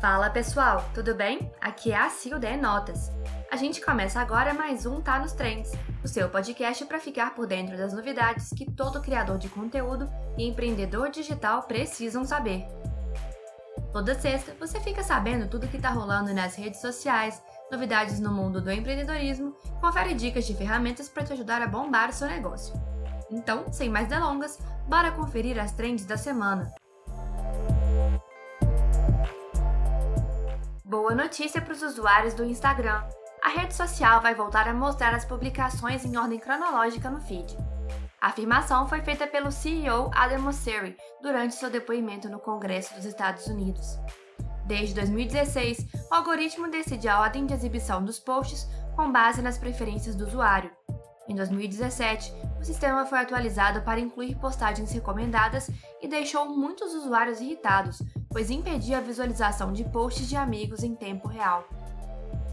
Fala pessoal, tudo bem? Aqui é a Sil Notas. A gente começa agora mais um Tá nos Trends, o seu podcast para ficar por dentro das novidades que todo criador de conteúdo e empreendedor digital precisam saber. Toda sexta você fica sabendo tudo que está rolando nas redes sociais, novidades no mundo do empreendedorismo, confere dicas de ferramentas para te ajudar a bombar o seu negócio. Então, sem mais delongas, bora conferir as trends da semana. Boa notícia para os usuários do Instagram. A rede social vai voltar a mostrar as publicações em ordem cronológica no feed. A afirmação foi feita pelo CEO Adam Mosseri durante seu depoimento no Congresso dos Estados Unidos. Desde 2016, o algoritmo decide a ordem de exibição dos posts com base nas preferências do usuário. Em 2017, o sistema foi atualizado para incluir postagens recomendadas e deixou muitos usuários irritados, pois impedia a visualização de posts de amigos em tempo real.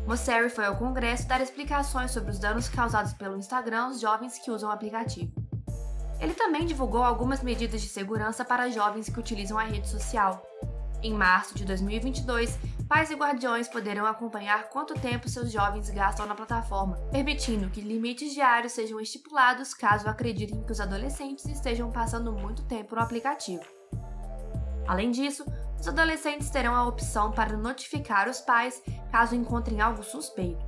Mosseri foi ao Congresso dar explicações sobre os danos causados pelo Instagram aos jovens que usam o aplicativo. Ele também divulgou algumas medidas de segurança para jovens que utilizam a rede social. Em março de 2022, pais e guardiões poderão acompanhar quanto tempo seus jovens gastam na plataforma, permitindo que limites diários sejam estipulados caso acreditem que os adolescentes estejam passando muito tempo no aplicativo. Além disso, os adolescentes terão a opção para notificar os pais caso encontrem algo suspeito.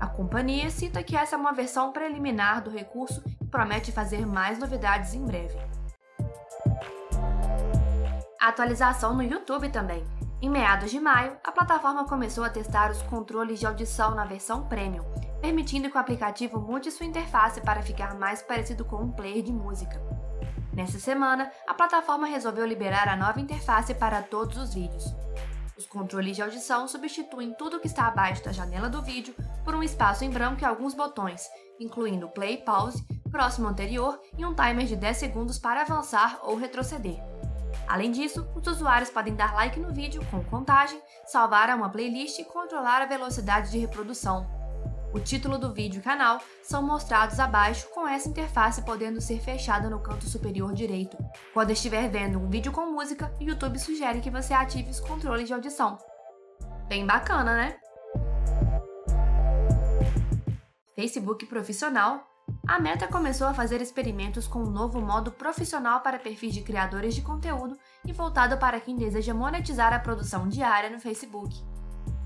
A companhia cita que essa é uma versão preliminar do recurso e promete fazer mais novidades em breve. A atualização no YouTube também. Em meados de maio, a plataforma começou a testar os controles de audição na versão Premium, permitindo que o aplicativo mude sua interface para ficar mais parecido com um player de música. Nessa semana, a plataforma resolveu liberar a nova interface para todos os vídeos. Os controles de audição substituem tudo que está abaixo da janela do vídeo por um espaço em branco e alguns botões, incluindo play, pause, próximo anterior e um timer de 10 segundos para avançar ou retroceder. Além disso, os usuários podem dar like no vídeo com contagem, salvar a uma playlist e controlar a velocidade de reprodução, o título do vídeo e canal são mostrados abaixo com essa interface podendo ser fechada no canto superior direito. Quando estiver vendo um vídeo com música, o YouTube sugere que você ative os controles de audição. Bem bacana, né? Facebook Profissional a Meta começou a fazer experimentos com um novo modo profissional para perfis de criadores de conteúdo e voltado para quem deseja monetizar a produção diária no Facebook.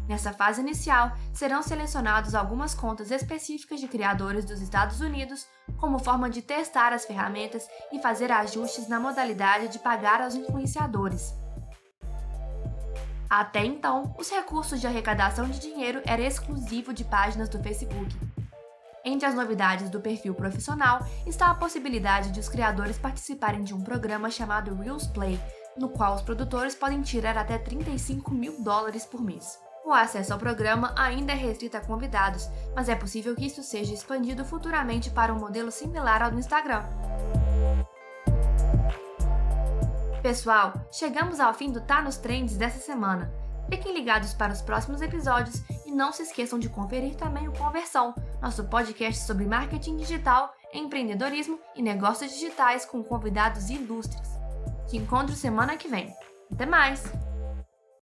Nessa fase inicial, serão selecionados algumas contas específicas de criadores dos Estados Unidos como forma de testar as ferramentas e fazer ajustes na modalidade de pagar aos influenciadores. Até então, os recursos de arrecadação de dinheiro eram exclusivos de páginas do Facebook. Entre as novidades do perfil profissional está a possibilidade de os criadores participarem de um programa chamado Reels Play, no qual os produtores podem tirar até 35 mil dólares por mês. O acesso ao programa ainda é restrito a convidados, mas é possível que isso seja expandido futuramente para um modelo similar ao do Instagram. Pessoal, chegamos ao fim do Tá nos Trends dessa semana. Fiquem ligados para os próximos episódios e não se esqueçam de conferir também o Conversão, nosso podcast sobre marketing digital, empreendedorismo e negócios digitais com convidados ilustres. Te encontro semana que vem. Até mais!